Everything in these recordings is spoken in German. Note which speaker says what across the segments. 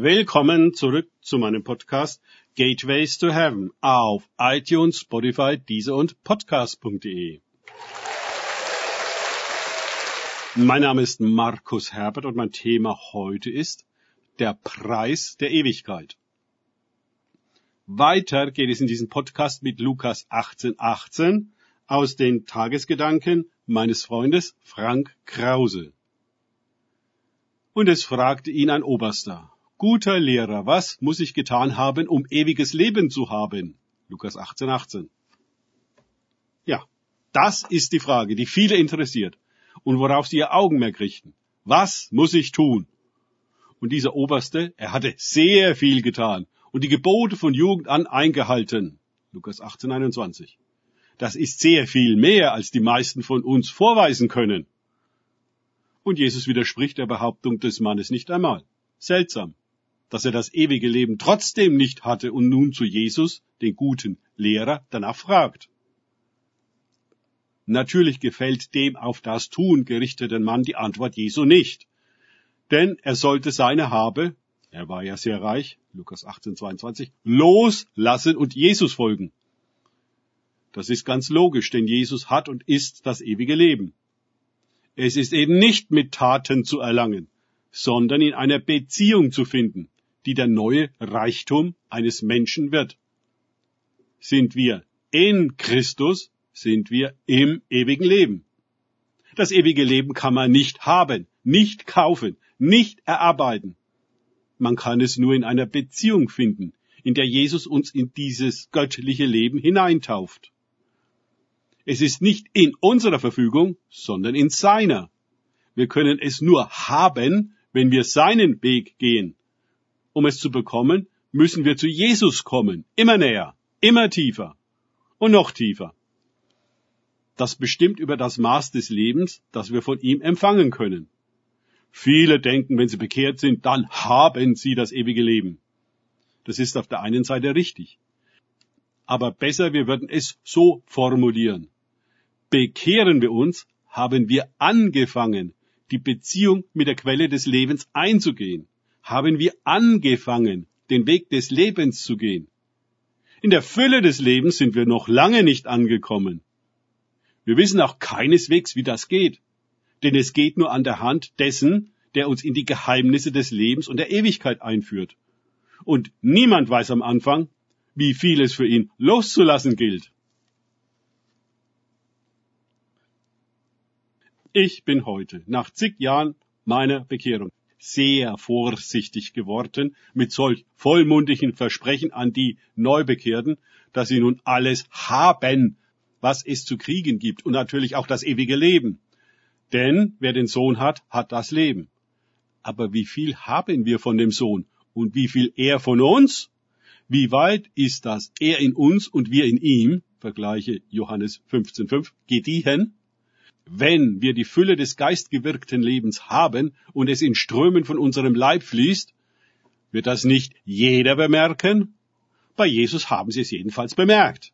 Speaker 1: Willkommen zurück zu meinem Podcast Gateways to Heaven auf iTunes, Spotify, Deezer und Podcast.de. Mein Name ist Markus Herbert und mein Thema heute ist der Preis der Ewigkeit. Weiter geht es in diesem Podcast mit Lukas 18, 18 aus den Tagesgedanken meines Freundes Frank Krause. Und es fragte ihn ein Oberster, guter Lehrer, was muss ich getan haben, um ewiges Leben zu haben? Lukas 18, 18. Ja, das ist die Frage, die viele interessiert und worauf sie ihr Augenmerk richten. Was muss ich tun? Und dieser Oberste, er hatte sehr viel getan und die Gebote von Jugend an eingehalten. Lukas 18, 21. Das ist sehr viel mehr, als die meisten von uns vorweisen können. Und Jesus widerspricht der Behauptung des Mannes nicht einmal. Seltsam, dass er das ewige Leben trotzdem nicht hatte und nun zu Jesus, den guten Lehrer, danach fragt. Natürlich gefällt dem auf das Tun gerichteten Mann die Antwort Jesu nicht. Denn er sollte seine Habe, er war ja sehr reich, Lukas 18, 22, loslassen und Jesus folgen. Das ist ganz logisch, denn Jesus hat und ist das ewige Leben. Es ist eben nicht mit Taten zu erlangen, sondern in einer Beziehung zu finden, die der neue Reichtum eines Menschen wird. Sind wir in Christus, sind wir im ewigen Leben. Das ewige Leben kann man nicht haben, nicht kaufen, nicht erarbeiten. Man kann es nur in einer Beziehung finden, in der Jesus uns in dieses göttliche Leben hineintauft. Es ist nicht in unserer Verfügung, sondern in seiner. Wir können es nur haben, wenn wir seinen Weg gehen. Um es zu bekommen, müssen wir zu Jesus kommen, immer näher, immer tiefer und noch tiefer das bestimmt über das Maß des Lebens, das wir von ihm empfangen können. Viele denken, wenn sie bekehrt sind, dann haben sie das ewige Leben. Das ist auf der einen Seite richtig. Aber besser, wir würden es so formulieren. Bekehren wir uns, haben wir angefangen, die Beziehung mit der Quelle des Lebens einzugehen. Haben wir angefangen, den Weg des Lebens zu gehen. In der Fülle des Lebens sind wir noch lange nicht angekommen. Wir wissen auch keineswegs, wie das geht. Denn es geht nur an der Hand dessen, der uns in die Geheimnisse des Lebens und der Ewigkeit einführt. Und niemand weiß am Anfang, wie viel es für ihn loszulassen gilt. Ich bin heute, nach zig Jahren meiner Bekehrung, sehr vorsichtig geworden mit solch vollmundigen Versprechen an die Neubekehrten, dass sie nun alles haben, was es zu kriegen gibt und natürlich auch das ewige Leben. Denn wer den Sohn hat, hat das Leben. Aber wie viel haben wir von dem Sohn und wie viel er von uns? Wie weit ist das er in uns und wir in ihm, vergleiche Johannes 15.5, gediehen? Wenn wir die Fülle des geistgewirkten Lebens haben und es in Strömen von unserem Leib fließt, wird das nicht jeder bemerken? Bei Jesus haben sie es jedenfalls bemerkt.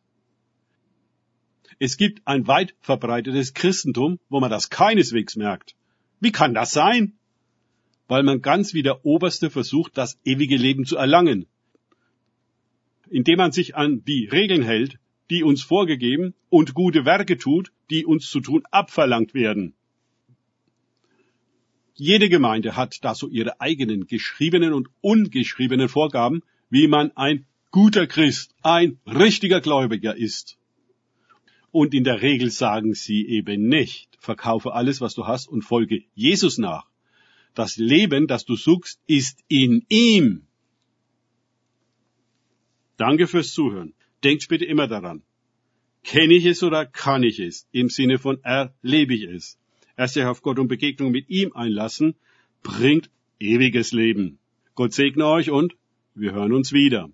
Speaker 1: Es gibt ein weit verbreitetes Christentum, wo man das keineswegs merkt. Wie kann das sein? Weil man ganz wie der Oberste versucht, das ewige Leben zu erlangen. Indem man sich an die Regeln hält, die uns vorgegeben und gute Werke tut, die uns zu tun abverlangt werden. Jede Gemeinde hat da so ihre eigenen geschriebenen und ungeschriebenen Vorgaben, wie man ein guter Christ, ein richtiger Gläubiger ist. Und in der Regel sagen sie eben nicht, verkaufe alles, was du hast und folge Jesus nach. Das Leben, das du suchst, ist in ihm. Danke fürs Zuhören. Denkt bitte immer daran. Kenne ich es oder kann ich es? Im Sinne von erlebe ich es. Erst sich auf Gott und Begegnung mit ihm einlassen, bringt ewiges Leben. Gott segne euch und wir hören uns wieder.